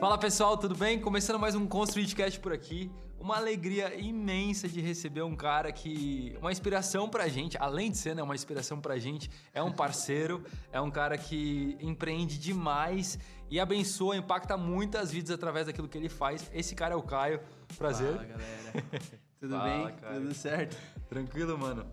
Fala pessoal, tudo bem? Começando mais um Construidcast por aqui. Uma alegria imensa de receber um cara que. Uma inspiração pra gente, além de ser né, uma inspiração pra gente, é um parceiro, é um cara que empreende demais e abençoa, impacta muitas vidas através daquilo que ele faz. Esse cara é o Caio. Prazer. Fala galera. Tudo Fala, bem? Caio. Tudo certo? Tranquilo, mano?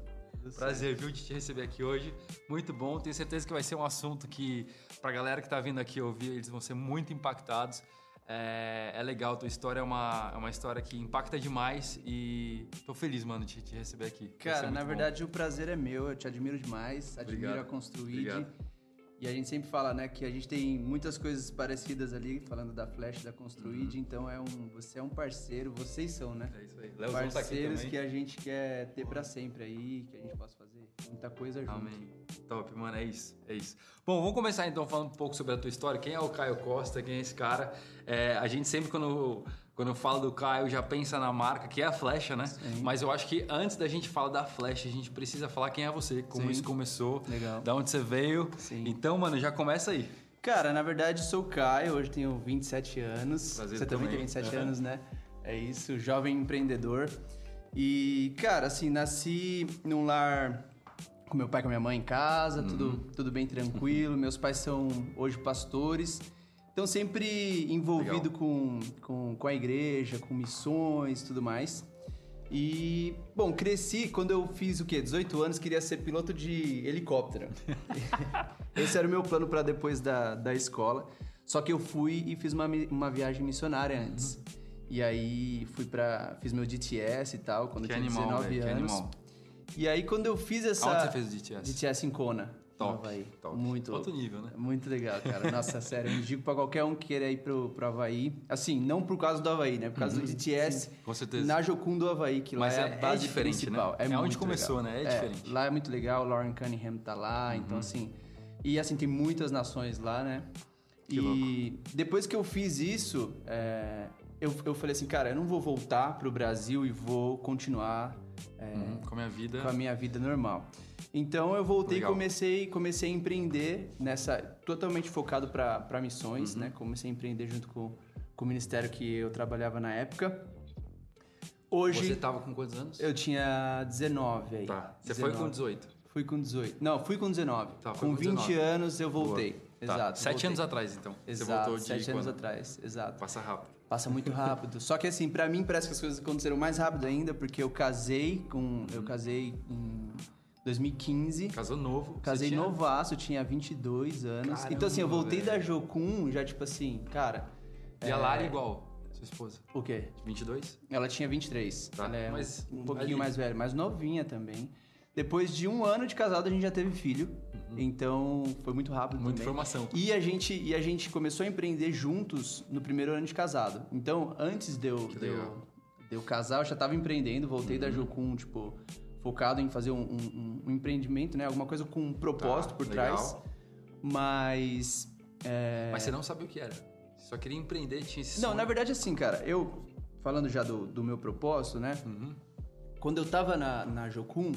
Tudo Prazer, viu, de te receber aqui hoje. Muito bom. Tenho certeza que vai ser um assunto que, pra galera que tá vindo aqui ouvir, eles vão ser muito impactados. É, é legal, tua história é uma, é uma história que impacta demais e tô feliz, mano, de te receber aqui. Cara, na bom. verdade o prazer é meu, eu te admiro demais, admiro Obrigado. a Construid. Obrigado. E a gente sempre fala, né, que a gente tem muitas coisas parecidas ali, falando da Flash, da Construid, então é um, você é um parceiro, vocês são, né? Uhum. É isso aí. Leozão tá Parceiros também. que a gente quer ter pra sempre aí, que a gente possa fazer muita coisa junto. Amém. Top, mano, é isso, é isso. Bom, vamos começar então falando um pouco sobre a tua história. Quem é o Caio Costa? Quem é esse cara? É, a gente sempre, quando, quando fala do Caio, já pensa na marca, que é a Flecha, né? Sim. Mas eu acho que antes da gente falar da Flecha, a gente precisa falar quem é você, como Sim. isso começou, Legal. da onde você veio. Sim. Então, mano, já começa aí. Cara, na verdade sou o Caio, hoje tenho 27 anos. Prazer Você também tem 27 Aham. anos, né? É isso, jovem empreendedor. E, cara, assim, nasci num lar com meu pai e com minha mãe em casa, Uhum. tudo, tudo bem tranquilo. Meus pais são hoje pastores. Então, sempre envolvido com, com, com a igreja, com missões e tudo mais. E, bom, cresci quando eu fiz o quê? 18 anos, queria ser piloto de helicóptero. Esse era o meu plano para depois da, da escola. Só que eu fui e fiz uma, uma viagem missionária antes. E aí fui para fiz meu DTS e tal, quando Que eu tinha animal, 19 velho, que anos. animal. E aí quando eu fiz essa Aonde você fez o DTS? DTS em Kona, Top, Havaí. top. Muito Outro nível, né? muito legal, cara. Nossa, sério, eu indico pra qualquer um que queira ir pro, pro Havaí. Assim, não por causa do Havaí, né? Por causa do DTS. Uhum. com certeza. Na Jocum do Havaí, que Mas lá é, é- a é base diferente, principal. né? É, É onde começou, legal. né? É diferente. Uhum. Lá é muito legal, Lauren Cunningham tá lá, então assim... E assim, tem muitas nações lá, né? Que e depois que eu fiz isso, é, eu, eu falei assim, cara, eu não vou voltar pro Brasil e vou continuar é, Hum, com a minha vida. com a minha vida normal. Então eu voltei e Legal. comecei, comecei a empreender nessa. totalmente focado para missões, Uhum. né? Comecei a empreender junto com, com o ministério que eu trabalhava na época. Hoje Você tava com quantos anos? eu tinha 19 aí. Tá. Você foi com 18. Fui com 18. Não, fui com 19. Tá, com com 20 19. anos eu voltei. Boa. Tá. Exato. Sete voltei. anos atrás, então. Exato, Você voltou de sete anos quando? atrás, exato. Passa rápido. Passa muito rápido. Só que assim, pra mim parece que as coisas aconteceram mais rápido ainda, porque eu casei com. Eu casei em 2015. Casou novo. Casei tinha- novaço, tinha 22 anos. Caramba, então assim, eu voltei velho. da Jocum já tipo assim, cara. E a Lara igual, sua esposa. O quê? 22? Ela tinha 23. Tá, Ela é mas um, um pouquinho ali- mais velha, mais novinha também. Depois de um ano de casado, a gente já teve filho. Então foi muito rápido Uhum. Muita também. informação. E a, gente, e a gente começou a empreender juntos no primeiro ano de casado. Então, antes de eu, de eu. Uhum. de eu casar, eu já tava empreendendo, voltei da Jocum, tipo, focado em fazer um, um- um empreendimento, né? Alguma coisa com um propósito Tá, por legal. trás. Mas. é, Mas você não sabia o que era. Você só queria empreender, tinha esse Não, sonho. na verdade, assim, cara, eu. Falando já do, do meu propósito, né? Uhum. Quando eu tava na, na Jocum,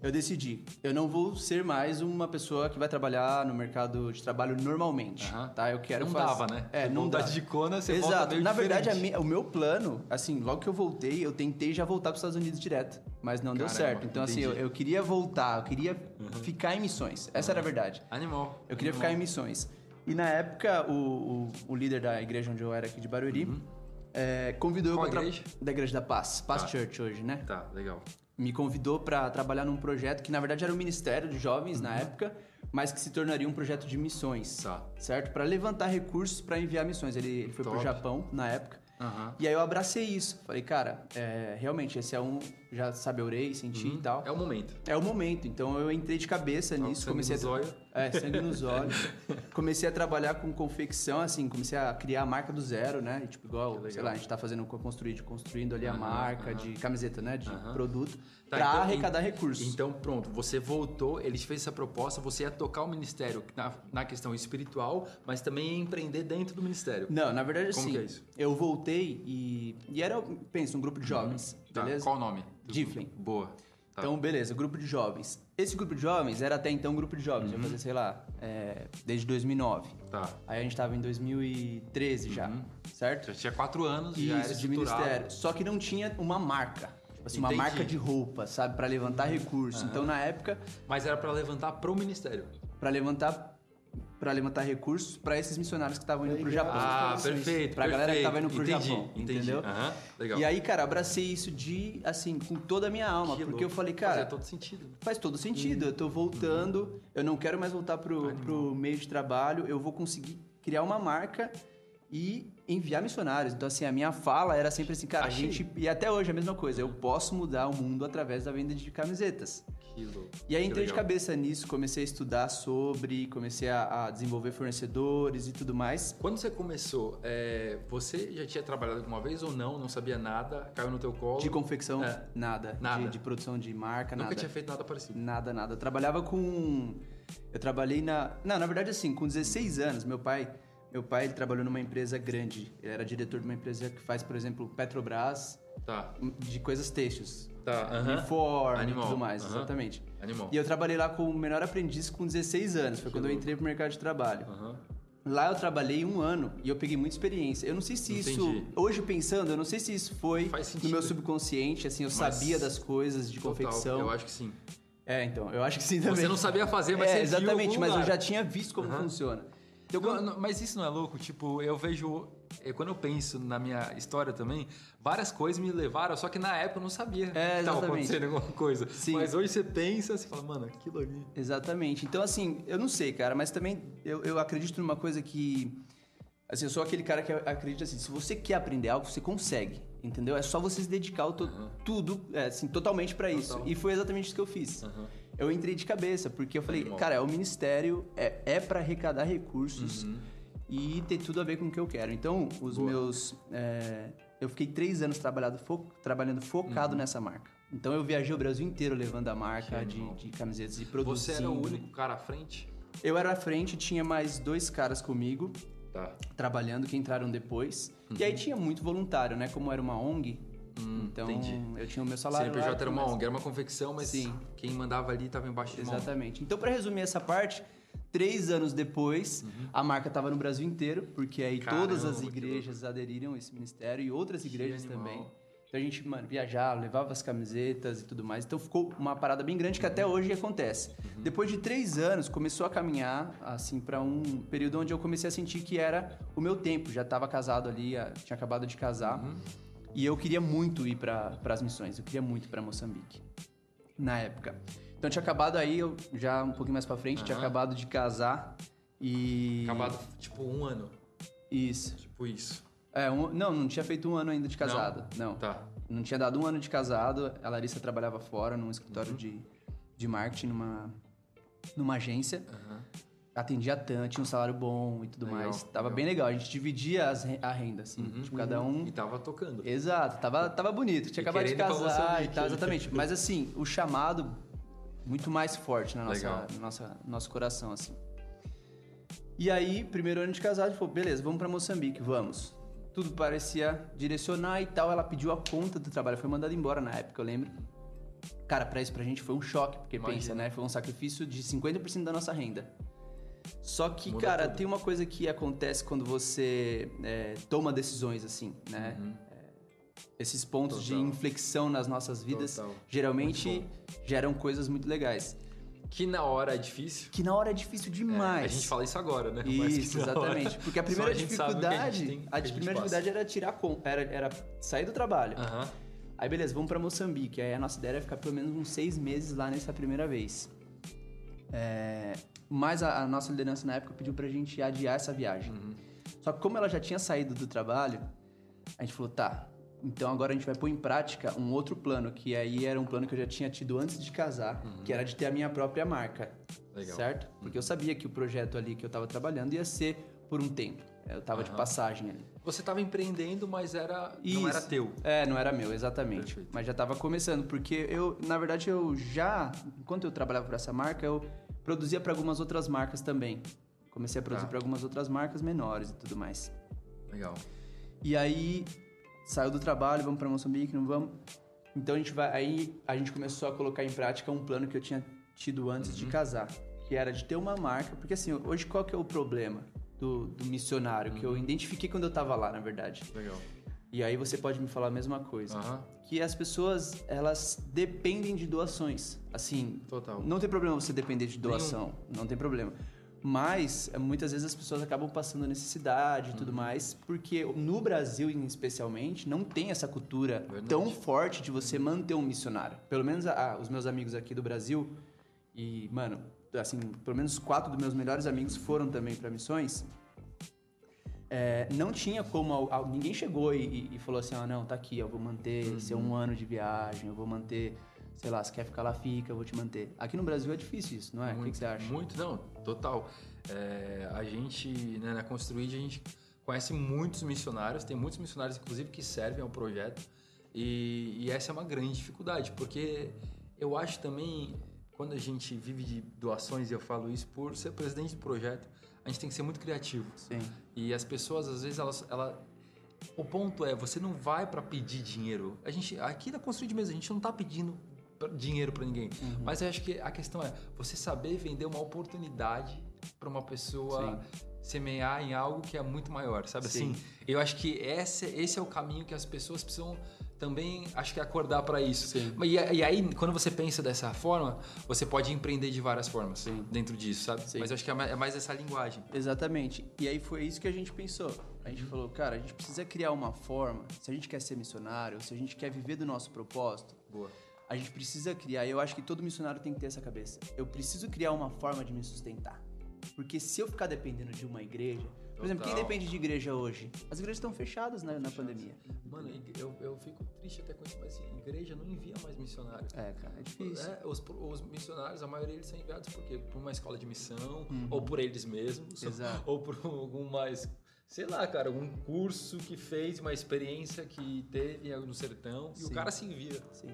eu decidi, eu não vou ser mais uma pessoa que vai trabalhar no mercado de trabalho normalmente, Aham. tá? Eu quero Não fazer... dava, né? É, não dá. de Kona, você Exato. Na verdade, diferente. mi- o meu plano, assim, logo que eu voltei, eu tentei já voltar para os Estados Unidos direto, mas não deu Caramba, certo. Então, assim, eu, entendi. Uhum. eu queria voltar, eu queria ficar em missões. Essa era a verdade. Animal. Eu queria animal. ficar em missões. E na época, o, o, o líder da igreja onde eu era aqui de Barueri é, convidou Uhum. Qual eu igreja? Da igreja da Paz, Paz Tá. Church hoje, né? Tá, legal. Me convidou para trabalhar num projeto que na verdade era um ministério de jovens na época, mas que se tornaria um projeto de missões, Tá. certo? Para levantar recursos para enviar missões. Ele, ele foi pro Top. Japão na época. Aham. E aí eu abracei isso. Falei, cara, é, realmente esse é um, já sabe, eu orei, senti e tal. É o momento. É o momento, então eu entrei de cabeça nisso, comecei nos a olhos. É, sangue nos olhos. comecei a trabalhar com confecção, assim, comecei a criar a marca do zero, né? E, tipo, igual, sei lá, a gente tá fazendo a construir, construindo ali a Aham, marca aham. de camiseta, né? De produto, Tá, pra então- arrecadar recursos. Então, pronto, você voltou, eles fez essa proposta, você ia tocar o ministério na, na questão espiritual, mas também ia empreender dentro do ministério. Não, na verdade, Como assim, que é isso? eu voltei e, e era, pensa, um grupo de jovens, Tá, beleza? Qual o nome? grupo? Boa. Tá. Então, beleza, grupo de jovens. Esse grupo de jovens era até então um grupo de jovens, uhum. já fazia, sei lá, é, desde 2009. Tá. Aí a gente tava em 2013 já, uhum. certo? Já tinha quatro anos Isso, já era de ministério. Só que não tinha uma marca. Tipo assim, uma marca de roupa, sabe? para levantar uhum. recursos. Então, na época... Mas era para levantar pro ministério. para levantar para levantar recursos para esses missionários que estavam indo pro Japão. Ah, perfeito. Pra perfeito. galera que tava indo pro entendi, Japão, entendi. entendeu? Uhum, legal. E aí, cara, abracei isso de, assim, com toda a minha alma, que porque louco. eu falei, cara... Faz todo sentido. Faz todo sentido, hum. eu tô voltando, eu não quero mais voltar pro, pro meio de trabalho, eu vou conseguir criar uma marca e enviar missionários. Então, assim, a minha fala era sempre assim, cara, Achei. a gente. E até hoje é a mesma coisa, eu posso mudar o mundo através da venda de camisetas. Que louco. E aí entrei de cabeça nisso, comecei a estudar sobre, comecei a, a desenvolver fornecedores e tudo mais. Quando você começou, é, você já tinha trabalhado alguma vez ou não? Não sabia nada? Caiu no teu colo? De confecção, é. nada. Nada. De, de, produção de marca, Nunca nada. Nunca tinha feito nada parecido? Nada, nada. Eu trabalhava com. Eu trabalhei na. Não, na verdade, assim, com 16 anos, meu pai meu pai trabalhou numa empresa grande. Ele era diretor de uma empresa que faz, por exemplo, Petrobras. Tá. De coisas têxteis. Tá. Uhum. Uniforme e tudo mais, uhum. exatamente. Animal. E eu trabalhei lá como menor aprendiz com 16 anos. Foi quando eu entrei pro mercado de trabalho. Uhum. Lá eu trabalhei um ano e eu peguei muita experiência. Eu não sei se Entendi. isso, hoje pensando, eu não sei se isso foi no meu subconsciente, assim, eu mas sabia das coisas de total, confecção. Eu acho que sim. É, então, eu acho que sim também. Você não sabia fazer, mas é, você exatamente, mas eu já tinha visto como funciona. Eu, não, mas isso não é louco? Tipo, eu vejo. Quando eu penso na minha história também, várias coisas me levaram, só que na época eu não sabia é, que estava acontecendo alguma coisa. Sim. Mas hoje você pensa, você fala, mano, aquilo ali. Exatamente. Então, assim, eu não sei, cara, mas também eu, eu acredito numa coisa que. Assim, eu sou aquele cara que acredita assim, se você quer aprender algo, você consegue, entendeu? É só você se dedicar to, uhum. tudo, é, assim, totalmente para isso. E foi exatamente isso que eu fiz. Uhum eu entrei de cabeça, porque eu falei, cara, é o ministério, é, é para arrecadar recursos uhum. e ter tudo a ver com o que eu quero. Então, os Boa. meus. É, eu fiquei três anos trabalhando, fo trabalhando focado uhum. nessa marca. Então eu viajei o Brasil inteiro levando a marca de, de, camisetas e produtos. Você era o único cara à frente? Eu era à frente, tinha mais dois caras comigo. Tá. Trabalhando, que entraram depois. Uhum. E aí tinha muito voluntário, né? Como era uma ONG, Hum, então, entendi. eu tinha o meu salário CNPJ lá, era uma ONG, era uma confecção, mas Sim. quem mandava ali estava embaixo de Exatamente. Então, para resumir essa parte, três anos depois, uhum. a marca estava no Brasil inteiro, porque aí Caramba, todas as igrejas aderiram a esse ministério e outras igrejas também. Então a gente, mano, viajava, levava as camisetas e tudo mais. Então ficou uma parada bem grande que até uhum. hoje acontece. Uhum. Depois de três anos, começou a caminhar, assim, para um período onde eu comecei a sentir que era o meu tempo. Já estava casado ali, tinha acabado de casar. Uhum. E eu queria muito ir para as missões, eu queria muito para Moçambique, na época. Então tinha acabado aí, eu já um pouquinho mais para frente, tinha acabado de casar e. Acabado, tipo, um ano. Isso. Tipo isso. É, um, não, não tinha feito um ano ainda de casado. Não. não. Tá. Não tinha dado um ano de casado. A Larissa trabalhava fora, num escritório uhum. de, de marketing, numa, numa agência. Uhum atendia tanto, tinha um salário bom e tudo legal, mais. Tava legal. bem legal. A gente dividia as, a renda, assim. Uhum, tipo, cada um. E tava tocando. Exato, tava, tava bonito. Tinha acabado de casar e tal, exatamente. Mas assim, o chamado muito mais forte na nossa, no nossa, no nosso coração, assim. E aí, primeiro ano de casado, a gente falou, beleza, vamos para Moçambique, vamos. Tudo parecia direcionar e tal. Ela pediu a conta do trabalho, foi mandada embora na época, eu lembro. Cara, pra isso pra gente foi um choque, porque Imagina. pensa, né? Foi um sacrifício de 50% da nossa renda. Só que, Muda cara, tudo. tem uma coisa que acontece quando você é, toma decisões assim, né? Uhum. É, esses pontos Total. de inflexão nas nossas vidas Total. geralmente geram coisas muito legais. Que na hora é difícil. Que na hora é difícil demais. É, a gente fala isso agora, né? Isso, exatamente. Hora, Porque a primeira a dificuldade. A, tem, a, a primeira dificuldade era tirar com, era, era sair do trabalho. Uhum. Aí beleza, vamos para Moçambique. Aí a nossa ideia era ficar pelo menos uns seis meses lá nessa primeira vez. É, mas a, a, nossa liderança na época pediu pra gente adiar essa viagem. Uhum. Só que como ela já tinha saído do trabalho, a gente falou, tá, então agora a gente vai pôr em prática um outro plano, que aí era um plano que eu já tinha tido antes de casar, uhum. que era de ter a minha própria marca. Legal. Certo? Porque eu sabia que o projeto ali que eu estava trabalhando ia ser por um tempo. Eu estava uhum. de passagem ali. Você estava empreendendo, mas era Isso. não era teu. É, não era meu, exatamente. Perfeito. Mas já estava começando, porque eu, na verdade, eu já, enquanto eu trabalhava por essa marca, eu produzia para algumas outras marcas também. Comecei a produzir tá. para algumas outras marcas menores e tudo mais. Legal. E aí saiu do trabalho, vamos para Moçambique, não vamos. Então a gente vai, aí a gente começou a colocar em prática um plano que eu tinha tido antes de casar, que era de ter uma marca, porque assim, hoje qual que é o problema do, do missionário, que eu identifiquei quando eu tava lá, na verdade. Legal. E aí você pode me falar a mesma coisa. Aham. Que as pessoas, elas dependem de doações. Assim, Total. não tem problema você depender de doação, não tem problema. Mas eh, muitas vezes as pessoas acabam passando necessidade e Uhum. tudo mais, porque no Brasil, especialmente, não tem essa cultura Verdade. tão forte de você manter um missionário. Pelo menos ah, os meus amigos aqui do Brasil, e, mano, assim, pelo menos quatro dos meus melhores amigos foram também para missões. É, não tinha como ninguém chegou e, e- falou assim ah não tá aqui eu vou manter seu um ano de viagem eu vou manter sei lá se quer ficar lá fica eu vou te manter aqui no Brasil é difícil isso não é o que, que você acha Muito, não, total. É, a gente, né, na Construid, a gente conhece muitos missionários, tem muitos missionários, inclusive, que servem ao projeto. E, e essa é uma grande dificuldade, porque eu acho também, quando a gente vive de doações, e eu falo isso por ser presidente do projeto, a gente tem que ser muito criativo. sim E as pessoas, às vezes, elas. ela o ponto é, você não vai para pedir dinheiro. A gente, aqui na Construid mesmo, a gente não tá pedindo dinheiro para ninguém. Uhum. Mas eu acho que a questão é você saber vender uma oportunidade para uma pessoa semear em algo que é muito maior, sabe Sim. assim? Eu acho que esse, esse é o caminho que as pessoas precisam também, acho que acordar para isso. Sim. E, e aí, quando você pensa dessa forma, você pode empreender de várias formas Sim. dentro disso, sabe? Sim. Mas eu acho que é mais, é mais essa linguagem. Exatamente. E aí foi isso que a gente pensou. A gente falou, cara, a gente precisa criar uma forma, se a gente quer ser missionário, se a gente quer viver do nosso propósito, Boa. a gente precisa criar, e eu acho que todo missionário tem que ter essa cabeça. Eu preciso criar uma forma de me sustentar. Porque se eu ficar dependendo de uma igreja, por exemplo, quem depende de igreja hoje? As igrejas estão fechadas na, na pandemia. Mano, eu, eu fico triste até com isso, mas assim, a igreja não envia mais missionário. É, cara, é difícil. É, os, os missionários, a maioria eles são enviados por quê? Por uma escola de missão, Uhum. ou por eles mesmos, Exato. ou por algum mais, sei lá, cara, algum curso que fez, uma experiência que teve no sertão, e Sim. o cara se envia. Sim.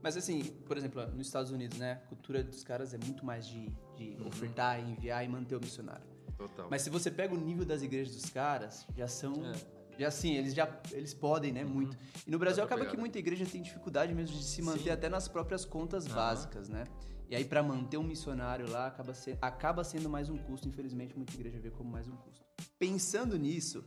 Mas assim, por exemplo, nos Estados Unidos, né? A cultura dos caras é muito mais de, de Uhum. ofertar, enviar e manter o missionário. Total. Mas se você pega o nível das igrejas dos caras, já são. É. Já assim, eles já eles podem, né? Muito. E no Brasil pra acaba que muita igreja tem dificuldade mesmo de se manter Sim. até nas próprias contas Aham. básicas, né? E aí, pra manter um missionário lá, acaba, ser, acaba sendo mais um custo. Infelizmente, muita igreja vê como mais um custo. Pensando nisso,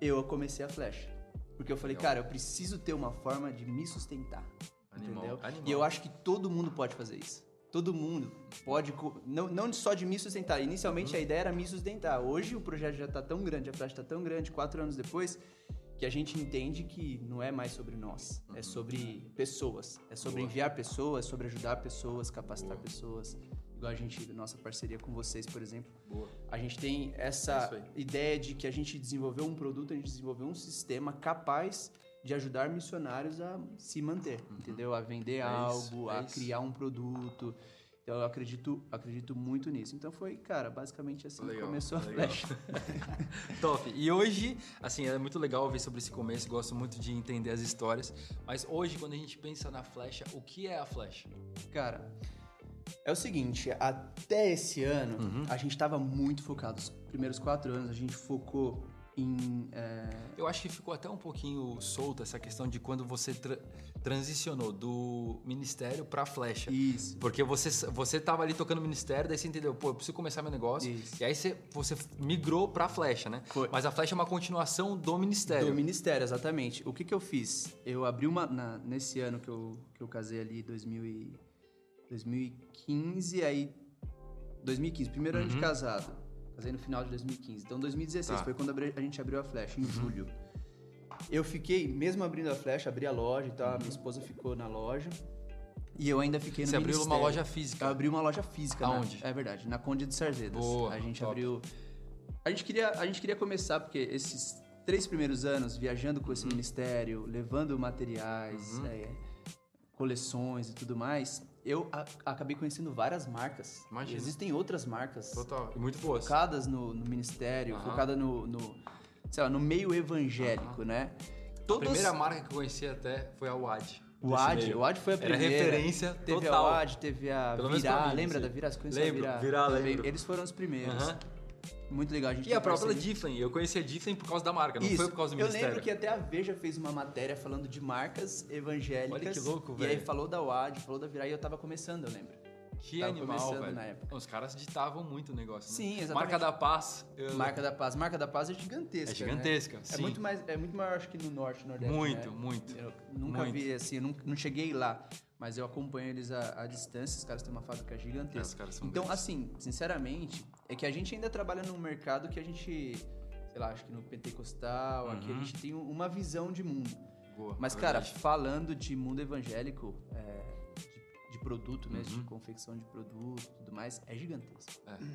eu comecei a flecha. Porque eu falei, Legal. cara, eu preciso ter uma forma de me sustentar. Animal, Entendeu? animal. E eu acho que todo mundo pode fazer isso. Todo mundo pode. Não, não só de me sustentar. Inicialmente Uhum. a ideia era me sustentar. Hoje o projeto já está tão grande, a flecha está tão grande, quatro anos depois, que a gente entende que não é mais sobre nós. É sobre pessoas. É sobre Uhum. Boa. enviar pessoas, sobre ajudar pessoas, capacitar Boa. pessoas. Igual a gente, nossa parceria com vocês, por exemplo. Boa. A gente tem É essa aí. ideia de que a gente desenvolveu um produto, a gente desenvolveu um sistema capaz de ajudar missionários a se manter, entendeu? A vender Uhum. É isso, algo, é a isso. criar um produto. Então eu acredito, acredito muito nisso. Então foi, cara, basicamente assim que Legal, começou a legal. flecha. Top. E hoje, assim, é muito legal ver sobre esse começo, gosto muito de entender as histórias. Mas hoje, quando a gente pensa na flecha, o que é a flecha? Cara, é o seguinte, até esse ano Uhum. a gente estava muito focado. Os primeiros quatro anos a gente focou em é, Eu acho que ficou até um pouquinho solta essa questão de quando você tra- transicionou do ministério pra flecha. isso. Porque você, você tava ali tocando ministério, daí você entendeu, pô, eu preciso começar meu negócio. Isso. E aí você, você migrou pra flecha, né? Foi. Mas a flecha é uma continuação do ministério. Do ministério, exatamente. O que, que eu fiz? Eu abri uma. na- nesse ano que eu, que eu casei ali, 2000 e, 2015, aí. 2015, primeiro ano de Uhum. casado. Casei no final de 2015. Então, 2016 Tá. foi quando a gente abriu a flecha, em Uhum. julho. Eu fiquei, mesmo abrindo a flecha, abri a loja e tal, a minha esposa ficou na loja. E eu ainda fiquei no Você abriu uma loja física. Eu abri uma loja física. na- Aonde? é verdade, na Conde de Sarzedas. Boa, A gente top. abriu. A gente, queria, a gente queria começar, porque esses três primeiros anos, viajando com esse Uhum. ministério, levando materiais, é, coleções e tudo mais, eu acabei conhecendo várias marcas. Imagina. Existem outras marcas Total. E muito boas. focadas no, no ministério, Aham. focadas no, no, sei lá, no meio evangélico, né? A primeira marca que eu conheci até foi a WAD. O AD, o AD foi a Era primeira. referência Teve total. a WAD, teve a Pelo Virá, mim, lembra sim. da Virá? Você conheceu Lembro, Virá? Virá, lembro. Eles foram os primeiros. Aham. Muito legal, a gente E a própria. Difflin. Eu conheci a Difflin por causa da marca, não Isso. foi por causa do eu ministério. lembro que até a Veja fez uma matéria falando de marcas evangélicas. Olha que louco, E aí velho. falou da WAD, falou da Virá e eu tava começando, eu lembro. Que Tava animal, velho. na época. Os caras ditavam muito o negócio, né? Sim, exatamente. Marca da Paz. eu- Marca da Paz. Marca da Paz é gigantesca. É gigantesca, Né? sim. É muito mais, é muito maior, acho que no norte, no nordeste. Muito, né? muito, Eu nunca muito. vi assim, eu não, não cheguei lá, mas eu acompanho eles à, à distância. Os caras têm uma fábrica É, gigantesca. são então, grandes. assim, sinceramente, é que a gente ainda trabalha num mercado que a gente, sei lá, acho que no pentecostal, aqui a Uhum. gente tem uma visão de mundo. Boa, Mas, cara, verdade. falando de mundo evangélico, é, de, de produto mesmo, Uhum. de confecção de produto e tudo mais, é gigantesco.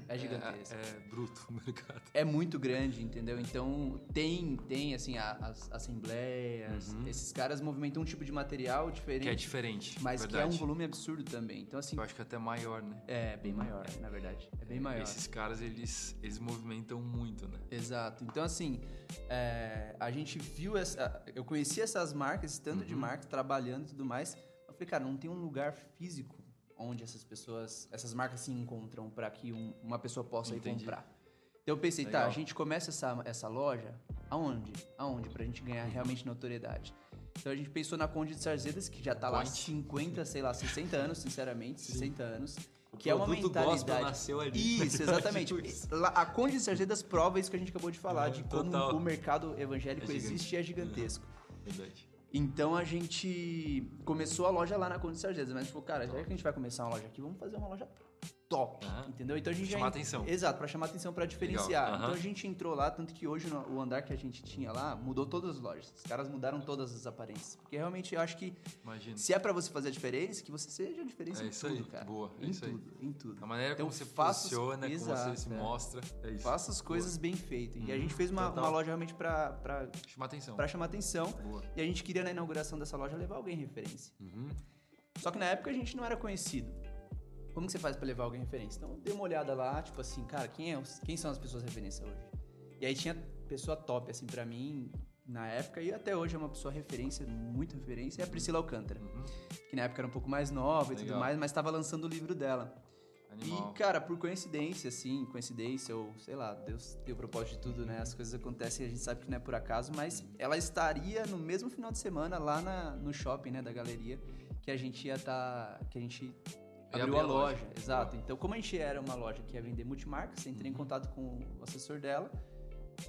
é, é gigantesco. É, é bruto o mercado. É muito grande, entendeu? Então tem, tem assim, a- as assembleias, Uhum. esses caras movimentam um tipo de material diferente, Que é diferente. mas que é verdade. um volume absurdo também. Então, assim, Eu acho que até maior, né? é bem maior, na verdade. É bem maior. Esses caras, eles, eles movimentam muito, né? Exato. Então, assim, é, a gente viu essa. Eu conheci essas marcas, esse tanto de Uhum. marcas, trabalhando e tudo mais. Eu falei, cara, não tem um lugar físico onde essas pessoas, essas marcas se encontram para que um- uma pessoa possa ir Entendi. comprar. Então eu pensei, tá, Legal. a gente começa essa, essa loja aonde? Aonde? Pra gente ganhar realmente notoriedade. Então a gente pensou na Conde de Sarzedas, que já tá lá Point. 50, sei lá, 60 anos, sinceramente, Sim. 60 anos. O Que é uma mentalidade. nasceu ali. Isso, exatamente. Tipo. Lá, a Conde de Sarzedas prova isso que a gente acabou de falar, É, de como total. o mercado evangélico É existe e é gigantesco. Verdade. Então a gente começou a loja lá na Conde de Sarzedas, mas a gente falou, cara, já que a gente vai começar uma loja aqui, vamos fazer uma loja top, entendeu? Então a gente Pra já chamar atenção. Exato, pra chamar atenção, pra diferenciar. Aham. Então a gente entrou lá, tanto que hoje no- o andar que a gente tinha lá mudou todas as lojas. Os caras mudaram todas as aparências, porque realmente eu acho que Imagina. se é pra você fazer a diferença, que você seja a diferença É em isso tudo, aí, cara. boa, é em isso aí. tudo, em tudo. A maneira Então, como você os- posiciona, como você se é. mostra, é isso. Faça as coisas bem feitas. E a Uhum, gente fez uma, uma loja realmente pra, pra, Chama atenção. pra chamar atenção. Boa. E a gente queria, na inauguração dessa loja, levar alguém referência. Uhum. Só que na época a gente não era conhecido. Como que você faz pra levar alguém referência? Então eu dei uma olhada lá, tipo assim, cara, quem, é, quem são as pessoas referência hoje? E aí tinha pessoa top, assim, pra mim, na época, e até hoje é uma pessoa referência, muita referência, é a Priscila Alcântara. Uhum. Que na época era um pouco mais nova e tudo Legal. mais, mas tava lançando o livro dela. Animal. E, cara, por coincidência, assim, coincidência, ou sei lá, Deus o propósito de tudo, né? As coisas acontecem e a gente sabe que não é por acaso, mas ela estaria no mesmo final de semana lá na, no shopping, né, da galeria, que a gente ia tá. que a gente abriu a a loja. loja. Exato. Então, como a gente era uma loja que ia vender multimarcas, entrei em Uhum. contato com o assessor dela.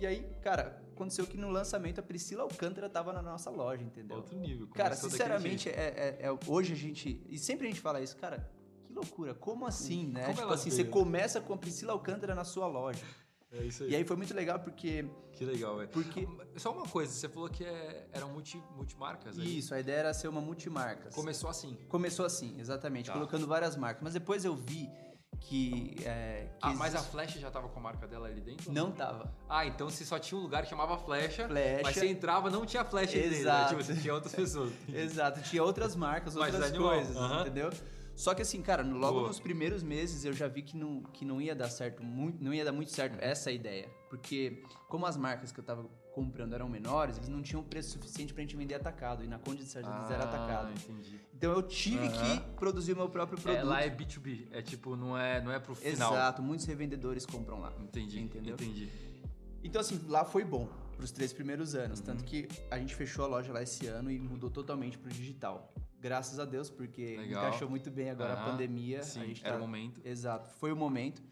E aí, cara, aconteceu que no lançamento a Priscila Alcântara tava na nossa loja, entendeu? Outro nível. Cara, sinceramente, é, é- é- hoje a gente. E sempre a gente fala isso, cara, que loucura, como assim, né? Como tipo assim, veio, você começa com a Priscila Alcântara na sua loja. É isso aí. E aí foi muito legal porque. Que legal, velho. porque Só uma coisa, você falou que é, eram multi, multimarcas aí. isso, a ideia era ser uma multimarca. Começou assim. Começou assim, exatamente, Tá. colocando várias marcas. Mas depois eu vi que. é, que Ah, mas a existe- Flash já tava com a marca dela ali dentro? Não tava. Ah, então você só tinha um lugar que chamava Flecha, Flecha. mas você entrava não tinha Flash ali dentro, né? Exato. Tipo, você tinha outras pessoas. Exato, tinha outras marcas, Mas outras animal, coisas, aham. entendeu? Só que assim, cara, logo Boa. nos primeiros meses eu já vi que não, que não ia dar certo, muito, não ia dar muito certo essa ideia. Porque como as marcas que eu tava comprando eram menores, eles não tinham preço suficiente pra gente vender atacado. E na Conde de Sargentos era atacado. Ah, entendi. Então eu tive Aham. que produzir o meu próprio produto. É, lá é B2B, é tipo, não é, não é pro final. Exato, muitos revendedores compram lá. Entendi, Entendeu? entendi. Então, assim, lá foi bom pros três primeiros anos. Uhum. Tanto que a gente fechou a loja lá esse ano e mudou totalmente pro digital. Graças a Deus, porque Legal. encaixou muito bem agora a Aham, pandemia. Sim, a gente era tá- o momento. Exato, foi o momento.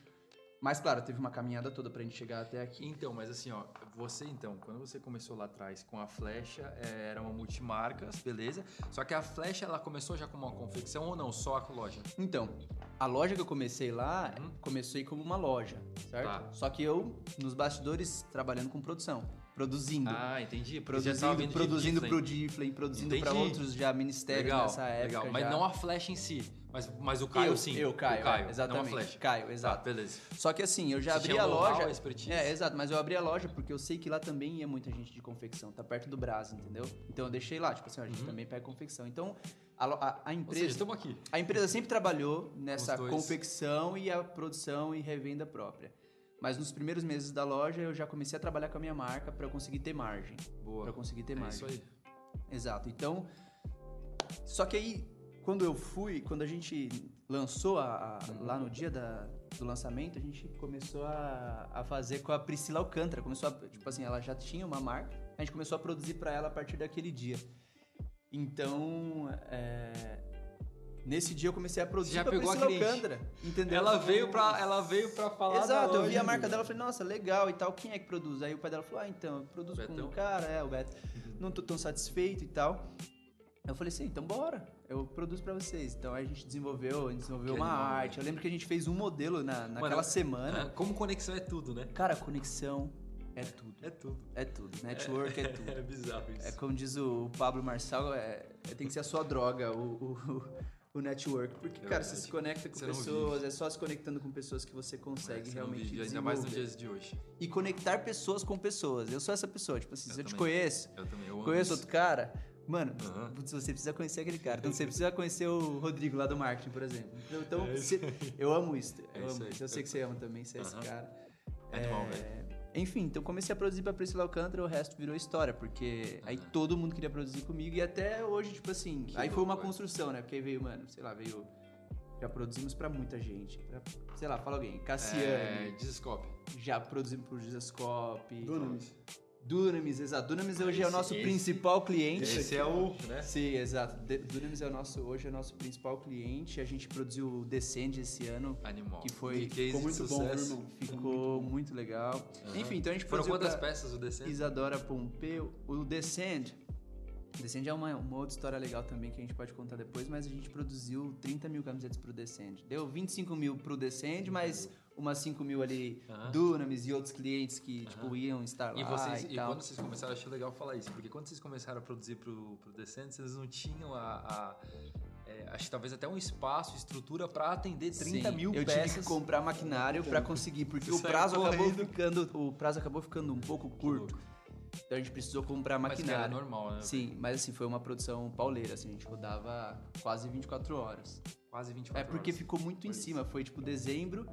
Mas, claro, teve uma caminhada toda pra gente chegar até aqui. Então, mas assim, ó, você então, quando você começou lá atrás com a flecha, é, era uma multimarcas, beleza? Só que a flecha, ela começou já com uma confecção ou não? Só a loja? Então, a loja que eu comecei lá, Uhum. comecei como uma loja, certo? Tá. Só que eu, nos bastidores, trabalhando com produção. Produzindo. Ah, entendi. produzindo produzindo Difflin. pro Difflin, produzindo Entendi. outros já ministérios Legal, nessa época. legal. Mas já. não a flecha em si, mas, mas o Caio eu, sim. Eu, Caio, o Caio é, exatamente. Não a flecha. Caio, Tá, exato. beleza. Só que assim, eu já Você abri a o loja. expertise? É, exato, mas eu abri a loja porque eu sei que lá também ia muita gente de confecção, tá perto do Brás, entendeu? Então eu deixei lá, tipo assim, a gente Uhum. também pega confecção. Então a, a- a Ou seja, empresa, estamos aqui. a empresa sempre trabalhou nessa confecção e a produção e revenda própria. Mas nos primeiros meses da loja eu já comecei a trabalhar com a minha marca para eu conseguir ter margem, Boa. para conseguir ter é margem. isso aí. Exato. Então, só que aí, quando eu fui, quando a gente lançou a, a- Uhum. lá no dia da- do lançamento, a gente começou a, a fazer com a Priscila Alcântara. Começou a, tipo assim, ela já tinha uma marca, a gente começou a produzir para ela a partir daquele dia. Então, é, Nesse dia eu comecei a produzir já pra pegou a Priscila cliente. Alcântara, entendeu? Ela veio pra, ela veio pra falar da Exato, eu vi a marca dela e falei, nossa, legal e tal, quem é que produz? Aí o pai dela falou, ah, então, eu produzo com Betão? um cara, é, o Beto, não tô tão satisfeito e tal. Eu falei assim, então bora, eu produzo pra vocês. Então aí a gente desenvolveu, a gente desenvolveu Que uma animal, arte. Eu lembro que a gente fez um modelo na, naquela Mano, semana. Ah, Como conexão é tudo, né? Cara, conexão é tudo. É tudo. É tudo. Network é, tudo. É bizarro isso. É como diz o Pablo Marçal, é, é- tem que ser a sua droga, o, o, o network. Porque, É cara, você se conecta com Você pessoas, é só se conectando com pessoas que você É, consegue não realmente vive, ainda mais nos dias de hoje. E conectar pessoas com pessoas. Eu sou essa pessoa, tipo assim, Eu se eu te conheço, Eu também, eu amo conheço outro cara, mano, putz, você precisa conhecer aquele cara. Então você precisa conhecer o Rodrigo lá do marketing, por exemplo. Então, É você- eu amo isso. É Eu isso amo aí. isso. Eu sei que você ama também, você é esse cara. Animal, É, velho. Enfim, então comecei a produzir pra Priscila Alcântara, o resto virou história, porque aí Aham. todo mundo queria produzir comigo e até hoje, tipo assim, Que aí foi uma construção, né? Porque aí veio, mano, sei lá, veio. Já produzimos pra muita gente. Pra, sei lá, fala alguém. Cassiane. É, Desescope. Já produzimos pro Gisascope. Dunamis. Dunamis, exato. Dunamis hoje é o Esse- nosso esse- principal cliente. Esse é o, né? Sim, exato. De- Dunamis é o nosso, hoje é o nosso principal cliente. A gente produziu o Descend esse ano, Animal. que foi- Que ficou muito bom, irmão? ficou muito legal. Aham. Enfim, então a gente Foram produziu quantas pra peças o Descent? Isadora Pompeu. O Descend, o Descend é uma, uma outra história legal também que a gente pode contar depois, mas a gente produziu 30 mil camisetas pro Descend. Deu 25 mil pro Descend, mas umas 5 mil ali Aham. Dunamis e outros clientes que, tipo, iam estar lá E, vocês, e, e quando vocês começaram, achei legal falar isso, porque quando vocês começaram a produzir pro, pro Descent, vocês não tinham a. a- é, acho que talvez até um espaço, estrutura pra atender 30 Sim, mil eu peças. tive que comprar maquinário pra conseguir, porque o saiu prazo acabou ficando, o prazo acabou ficando um pouco curto. Então a gente precisou comprar Mas que era maquinário. normal, né? Sim, mas assim, foi uma produção pauleira, assim, a gente rodava quase 24 horas. Quase 24 É porque horas. ficou muito em Foi cima, foi tipo dezembro,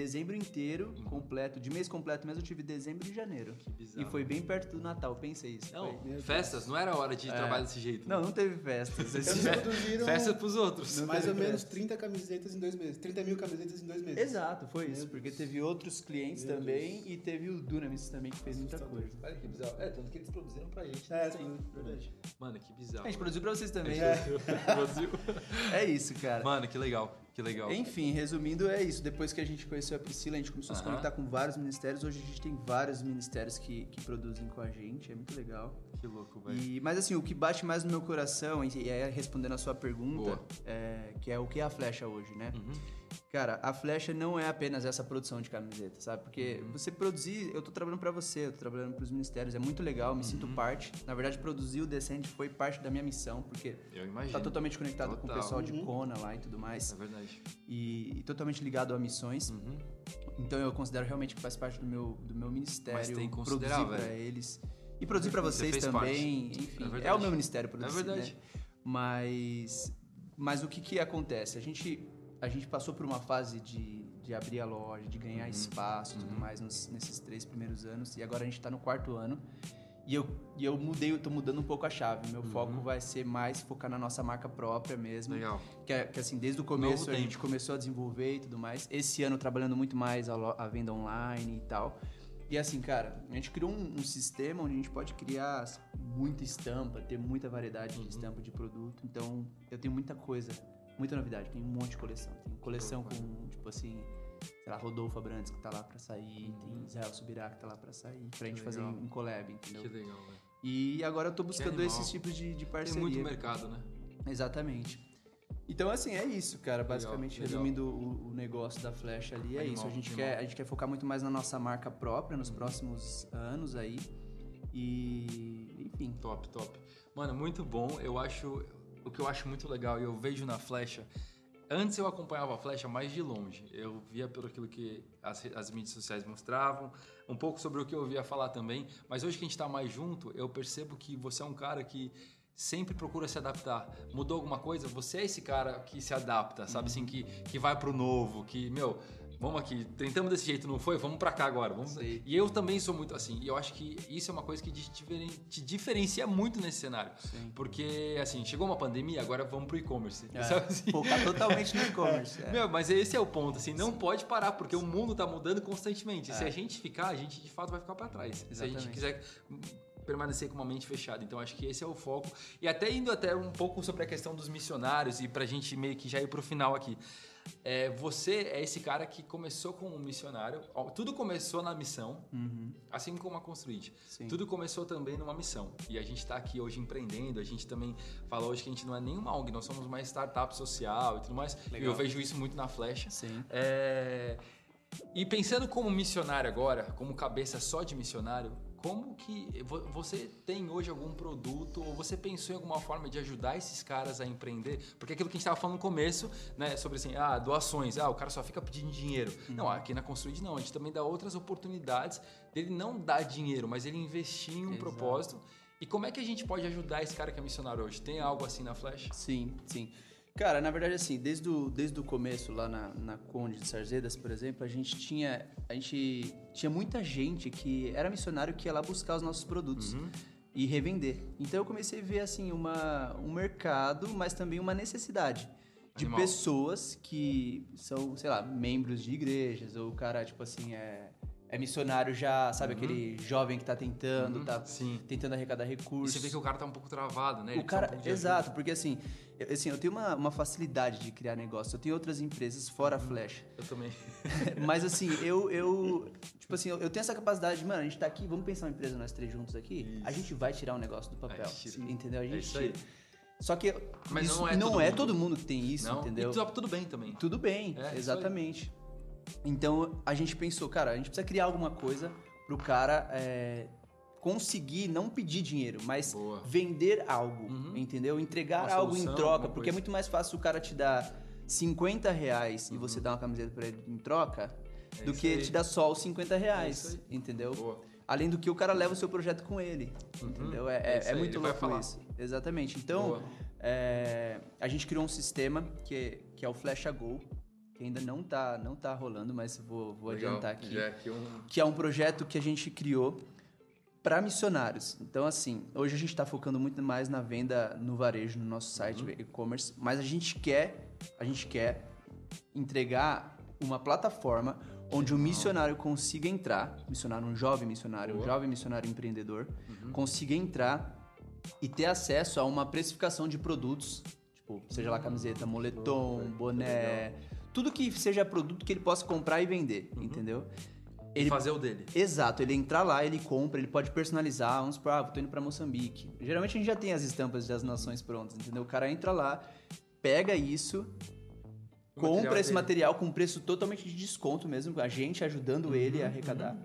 dezembro inteiro, Uhum. completo, de mês completo mesmo eu tive dezembro e janeiro. Que bizarro. E foi bem perto do Natal, pensa isso. Não, foi. festas, não era hora de É. trabalhar desse jeito. Não, não teve festas. Eles esse- produziram Festa pros outros. mais ou menos festa. 30 camisetas em dois meses. 30 mil camisetas em dois meses. Exato, foi isso, Meu porque Deus. teve outros clientes Meu também e teve o Dunamis também que fez muita coisa. Olha que bizarro. É, tanto que eles produziram pra gente. É, sim, verdade. Mano, que bizarro. A gente produziu pra vocês também. Brasil. É isso, cara. Mano, que legal. Que legal. Enfim, resumindo, é isso. Depois que a gente conheceu a Priscila, a gente começou a se Aham. conectar com vários ministérios. Hoje a gente tem vários ministérios que, que produzem com a gente, é muito legal. Que louco, velho. E, mas assim, o que bate mais no meu coração, e é respondendo a sua pergunta, Boa. é, que é o que é a flecha hoje, né? Uhum. Cara, a flecha não é apenas essa produção de camiseta, sabe? Porque Uhum. você produzir, eu tô trabalhando pra você, eu tô trabalhando pros ministérios, é muito legal, me Uhum. sinto parte. Na verdade, produzir o Descende foi parte da minha missão, porque Eu imagino. tá totalmente conectado com o Total. pessoal de Uhum. Kona lá e tudo mais. É verdade. E, e totalmente ligado a missões. Uhum. Então eu considero realmente que faz parte do meu, do meu ministério. Mas tem que produzir velho. eles. E produzir pra Você vocês fez também. parte. Enfim, É é, o meu ministério produzir, É verdade. né? Mas, mas o que que acontece? A gente, a gente passou por uma fase de, de abrir a loja, de ganhar Uhum. espaço e tudo Uhum. mais nos- nesses três primeiros anos. E agora a gente tá no quarto ano. E eu, e eu mudei, eu tô mudando um pouco a chave. Meu foco Uhum. vai ser mais focar na nossa marca própria mesmo. Legal. Que, é- que, assim, desde o começo Novo a gente tempo. começou a desenvolver e tudo mais. Esse ano trabalhando muito mais a, a venda online e tal. E assim, cara, a gente criou um, um sistema onde a gente pode criar muita estampa, ter muita variedade Uhum. de estampa de produto. Então, eu tenho muita coisa, muita novidade. Tem um monte de coleção. Tem coleção louco, com, tipo assim, sei lá, Rodolfo Abrantes que tá lá pra sair. Tem Israel Subirá que tá lá pra sair. Pra gente fazer legal. um collab, entendeu? Que legal, velho. E agora eu tô buscando esses tipos de, de Tem parceria. muito mercado, né? Exatamente. Então, assim, é isso, cara. Basicamente, legal. resumindo o, o negócio da Flecha ali, é Animal, isso. A gente, animal. quer, a gente quer focar muito mais na nossa marca própria nos próximos anos aí. E, enfim. Top, top. Mano, muito bom. Eu acho. O que eu acho muito legal e eu vejo na Flecha. Antes eu acompanhava a Flecha mais de longe. Eu via pelo aquilo que as, as mídias sociais mostravam, um pouco sobre o que eu ouvia falar também. Mas hoje que a gente tá mais junto, eu percebo que você é um cara que sempre procura se adaptar. Mudou alguma coisa? Você é esse cara que se adapta, sabe? Assim, que, que vai pro novo, que, meu, vamos aqui, tentamos desse jeito, não foi? Vamos pra cá agora. Vamos... Sei. E eu também sou muito assim. E eu acho que isso é uma coisa que te diferen- te diferencia muito nesse cenário. Sim. Porque, assim, chegou uma pandemia, agora vamos pro e-commerce. É, Sabe assim? Focar totalmente no e-commerce. é. Meu, mas esse é o ponto, assim, não pode parar, porque o mundo tá mudando constantemente. E Se É. a gente ficar, a gente de fato vai ficar pra trás. Se a gente Exatamente. quiser permanecer com uma mente fechada. Então acho que esse é o foco. E até indo até um pouco sobre a questão dos missionários e pra gente meio que já ir pro final aqui. É, você é esse cara que começou como um missionário. Tudo começou na missão, assim como a Construid. Sim. Tudo começou também numa missão. E a gente está aqui hoje empreendendo. A gente também fala hoje que a gente não é nenhuma ONG, nós somos uma startup social e tudo mais. Legal. Eu vejo isso muito na Flecha. Sim. É, E pensando como missionário agora, como cabeça só de missionário, como que vo- você tem hoje algum produto ou você pensou em alguma forma de ajudar esses caras a empreender? Porque aquilo que a gente estava falando no começo, né, sobre assim, ah, doações, ah, o cara só fica pedindo dinheiro. Não, aqui na Construid não, a gente também dá outras oportunidades dele não dar dinheiro, mas ele investir em um Exato. propósito. E como é que a gente pode ajudar esse cara que é missionário hoje? Tem algo assim na Flash? Sim, sim. Cara, na verdade, assim, desde o, desde o começo, lá na, na Conde de Sarzedas, por exemplo, a gente tinha. A gente tinha muita gente que era missionário que ia lá buscar os nossos produtos Uhum. e revender. Então eu comecei a ver assim uma, um mercado, mas também uma necessidade. De Animal. pessoas que são, sei lá, membros de igrejas, ou o cara, tipo assim, é, é missionário já, sabe, aquele jovem que tá tentando, Uhum, tá sim. tentando arrecadar E recursos. você vê que o cara tá um pouco travado, né? Ele O cara, um exato, porque assim eu, assim, eu tenho uma, uma facilidade de criar negócio. Eu tenho outras empresas fora a Flash. Eu também. Mas assim, eu, eu. Tipo assim, eu, eu tenho essa capacidade de, mano, a gente tá aqui, vamos pensar uma empresa nós três juntos aqui. A Isso. gente vai tirar um negócio do papel. A. Entendeu? A É gente aí. tira. Só que Mas isso não é não todo é mundo. todo mundo que tem isso, não? entendeu? E tá tudo bem também. Tudo bem, É, exatamente. Então a gente pensou, cara, a gente precisa criar alguma coisa pro cara é, conseguir não pedir dinheiro, mas Boa. vender algo, Uhum. entendeu? Entregar Uma algo solução, em troca, porque é muito mais fácil o cara te dar 50 reais e Uhum. você dar uma camiseta pra ele em troca É do que aí. te dar só os 50 É reais, isso entendeu? Boa. Além do que o cara leva o seu projeto com ele, entendeu? É, É é- é muito louco isso. Exatamente. Então, é, a gente criou um sistema que é, que é o Flecha Go, que ainda não tá, não tá rolando, mas vou, vou Legal. adiantar aqui. É aqui um... Que é um projeto que a gente criou para missionários. Então, assim, hoje a gente está focando muito mais na venda no varejo, no nosso site, Uhum. e-commerce, mas a gente quer, a gente quer entregar uma plataforma onde o missionário consiga entrar, missionário, um jovem missionário, um Boa. jovem missionário empreendedor, Uhum. consiga entrar e ter acesso a uma precificação de produtos, tipo, seja lá camiseta, moletom, boné, tudo que seja produto que ele possa comprar e vender, entendeu? Ele... Fazer o dele. Exato, ele entrar lá, ele compra, ele pode personalizar, vamos supor, ah, tô indo pra Moçambique. Geralmente a gente já tem as estampas das nações prontas, entendeu? O cara entra lá, pega isso, O compra material esse dele. material com preço totalmente de desconto mesmo, a gente ajudando ele Uhum, a arrecadar.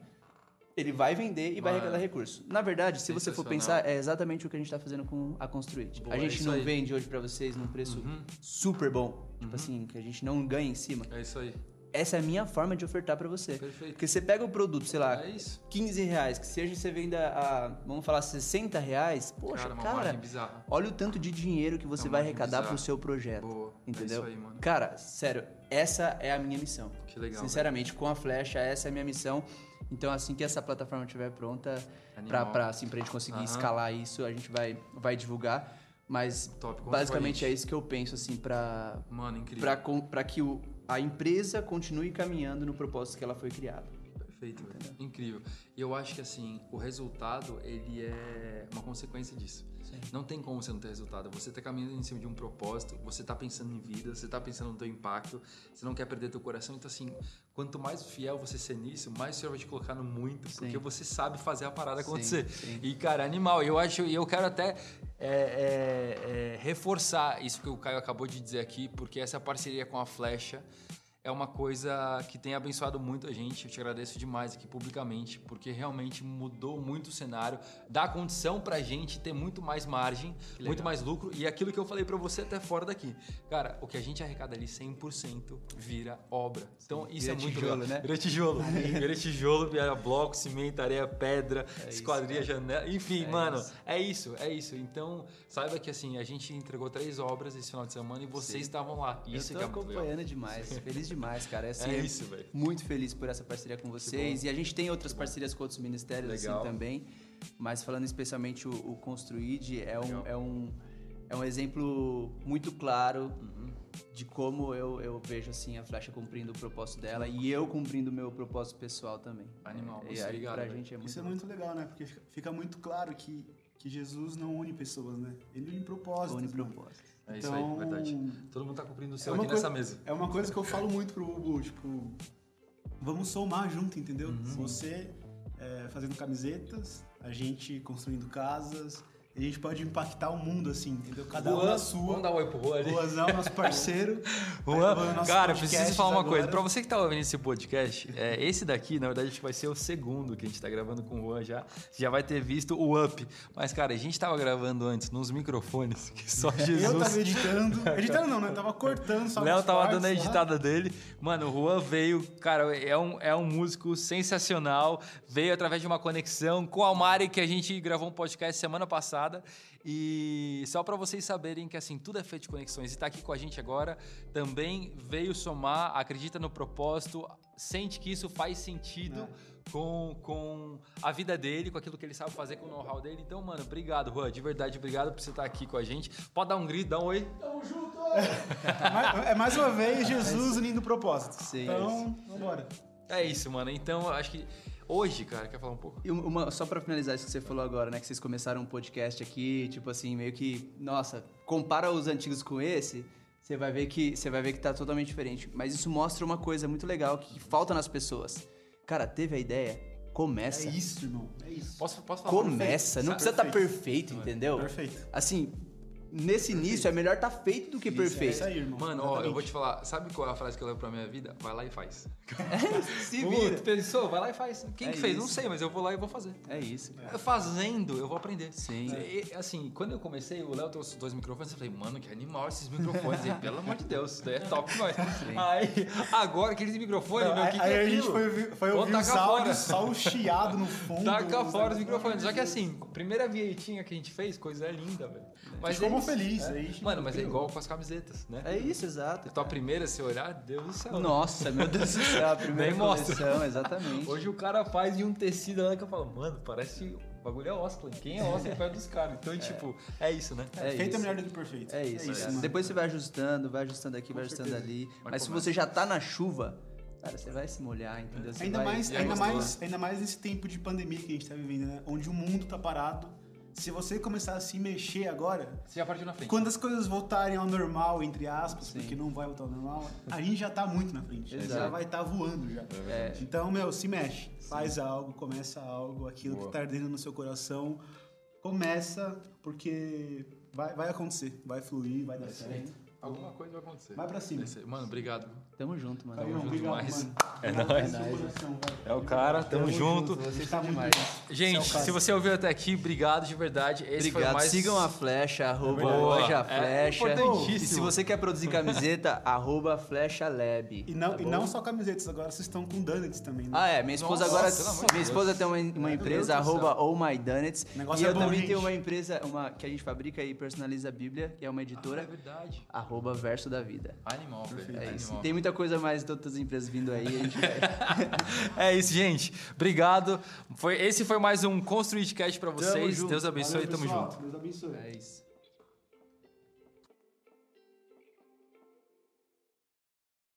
Ele vai vender e vai arrecadar recurso. Na verdade, se você for pensar, é exatamente o que a gente tá fazendo com a Construit. Boa, a é gente isso não aí. vende hoje pra vocês num preço Uhum. super bom. Tipo assim, que a gente não ganha em cima. É isso aí. Essa é a minha forma de ofertar pra você. Perfeito. Porque você pega o produto, sei lá, É isso. 15 reais, que seja você venda a, vamos falar, 60 reais, poxa, cara, cara, olha o tanto de dinheiro que você É uma vai arrecadar bizarra. pro seu projeto. Boa. Entendeu? É isso aí, mano. Cara, sério, essa é a minha missão. Que legal. Sinceramente, com a flecha, essa é a minha missão. Então, assim que essa plataforma estiver pronta, pra, assim, pra gente conseguir Aham. escalar isso, a gente vai, vai divulgar. Mas Top, basicamente é isso que eu penso, assim, pra, Mano, incrível. pra, pra que o, a empresa continue caminhando no propósito que ela foi criada. Perfeito, velho. Incrível. E eu acho que assim, o resultado, ele é uma consequência disso. Não tem como você não ter resultado. Você tá caminhando em cima de um propósito, você tá pensando em vida, você tá pensando no teu impacto, você não quer perder teu coração. Então, assim, quanto mais fiel você ser nisso, mais o Senhor vai te colocar no muito, Sim. porque você sabe fazer a parada Sim, acontecer. sim. E, cara, animal. Eu acho, e eu quero até é, é, é, reforçar isso que o Caio acabou de dizer aqui, porque essa parceria com a Flecha é uma coisa que tem abençoado muito a gente. Eu te agradeço demais aqui publicamente, porque realmente mudou muito o cenário, dá condição pra gente ter muito mais margem, muito mais lucro e aquilo que eu falei pra você até fora daqui. Cara, o que a gente arrecada ali 100% vira obra. Então isso Vira é muito tijolo, legal. né? Vira tijolo, vira tijolo, vira bloco, cimento, areia, pedra, É isso, esquadria, janela, enfim, É mano, isso. é isso, é isso. Então, saiba que assim, a gente entregou três obras esse final de semana e vocês Sim. estavam lá. Isso eu tô é muito legal. acompanhando demais, feliz demais, cara. É, assim, É isso, velho. Muito feliz por essa parceria com vocês. E a gente tem outras parcerias com outros ministérios Legal. assim também. Mas falando especialmente o, o Construid, é um, é um é um exemplo muito claro de como eu, eu vejo assim a flecha cumprindo o propósito dela e eu cumprindo o meu propósito pessoal também. Animal, E você aí, ligado, pra gente é muito Isso é muito legal, né? Porque fica- fica muito claro que, que Jesus não une pessoas, né? Ele une propósitos. une né? É isso aí, Então, verdade. Todo mundo tá cumprindo o seu É aqui coisa- nessa mesa. É uma coisa que eu falo muito pro Bubu, tipo, vamos somar junto, entendeu? Uhum. Você é, fazendo camisetas, a gente construindo casas, a gente pode impactar o mundo assim, entendeu? Cada um na sua. Vamos dar um oi pro Juan ali. Boazão, nosso parceiro. Juan, Vai nossos cara, eu preciso falar uma agora. coisa. Pra você que tá ouvindo esse podcast, é, esse daqui, na verdade, vai ser o segundo que a gente tá gravando com o Juan já. Você já vai ter visto o Up. Mas, cara, a gente tava gravando antes nos microfones, que só Eu Jesus. tava editando. Editando não, né? Eu tava cortando só O Léo tava partes dando a lá. editada dele. Mano, o Juan veio, cara, é um, é um músico sensacional. Veio através de uma conexão com a Mari, que a gente gravou um podcast semana passada. E só pra vocês saberem que, assim, tudo é feito de conexões. E tá aqui com a gente agora também veio somar, acredita no propósito, sente que isso faz sentido. Com, com a vida dele, com aquilo que ele sabe fazer, com o know-how dele. Então, mano, obrigado, Juan. De verdade, obrigado por você estar aqui com a gente. Pode dar um grito, dar um oi. Mais- É mais uma vez Jesus unindo propósitos. Sim, então, vambora. É isso, mano. Então, eu acho que hoje, cara, quer falar um pouco? E uma, só pra finalizar isso que você falou agora, né? Que vocês começaram um podcast aqui, tipo assim, meio que, nossa, compara os antigos com esse, você vai ver que você vai ver que tá totalmente diferente. Mas isso mostra uma coisa muito legal que falta nas pessoas. Cara, teve a ideia, começa. É isso, irmão. É isso. Posso, posso falar? Começa, não Sabe- precisa estar tá perfeito, entendeu? Perfeito. Assim, nesse início é melhor tá feito do que É perfeito. isso aí, irmão. Mano, ó, eu vou te falar, sabe qual é a frase que eu levo pra minha vida? Vai lá e faz. Se Pô, vira. tu pensou? Vai lá e faz. Quem É que fez? Não isso. sei, mas eu vou lá e vou fazer. É isso. cara. Fazendo, eu vou aprender. Sim. E, assim, quando eu comecei, o Léo trouxe dois microfones, eu falei, mano, que animal esses microfones aí, pelo amor de Deus, isso daí é top demais. Aí, agora aqueles microfones, Não, meu, o aí que, que aí é a gente foi, ouvir- foi ouvir os tacar áudios, só o chiado no fundo. Taca fora os microfones. Só que assim, primeira vinhetinha que a gente fez, coisa linda, velho. Mas ficou é isso. feliz, É. aí, Mano, mas é igual com as camisetas, né? É isso, exato. Tua primeira, se olhar, Deus do céu. Nossa, meu Deus do céu, a primeira coleção, exatamente. Hoje o cara faz de um tecido lá que eu falo, mano, parece. O bagulho é Osklin. Quem é Osklin perto dos caras? Então, tipo, é isso, né? É Feito isso. é melhor do que perfeito. É isso, cara. mano. Depois você vai ajustando, vai ajustando aqui, vai ajustando certeza. ali. Mas Mas se começa. você já tá na chuva, cara, você vai se molhar, entendeu? Você Ainda vai- mais, é ainda, mais, ainda mais nesse tempo de pandemia que a gente tá vivendo, né? Onde o mundo tá parado. Se você começar a se mexer agora, Você já partiu na frente. quando as coisas voltarem ao normal, entre aspas, Sim. porque não vai voltar ao normal, a gente já tá muito na frente. Exato. Já vai estar voando já. É. Então, meu, se mexe. Faz algo, começa algo, aquilo Boa. que tá ardendo no seu coração, começa, porque vai, vai acontecer, vai fluir, vai dar certo. Alguma coisa vai acontecer. Vai pra cima. Mano, obrigado. Tamo junto, mano. Obrigado, demais. mano. É nóis. É o cara, tamo, junto. Vocês Tá demais. Gente, é se você ouviu até aqui, obrigado de verdade. Esse foi Obrigado. mais... Sigam a Flecha, arroba loja É Flecha. importantíssimo. E se você quer produzir camiseta, arroba Flecha Lab. E não, tá e não só camisetas, agora vocês estão com donuts também, né? Ah, é. Minha esposa Nossa, agora. Minha Deus. esposa tem uma, uma empresa, arroba. Oh My Donuts. E é eu bom, também gente. tenho uma empresa uma, que a gente fabrica e personaliza a Bíblia, que é uma Ah, editora, é verdade. arroba Verso da Vida. Animal, velho. É isso. Animal. Tem muita coisa mais de outras empresas vindo aí. A gente vai... É isso, gente. Obrigado. Foi, esse foi mais um Construidcast pra Tamo vocês. Deus abençoe. Valeu, Tamo pessoal. junto. Deus abençoe. é isso.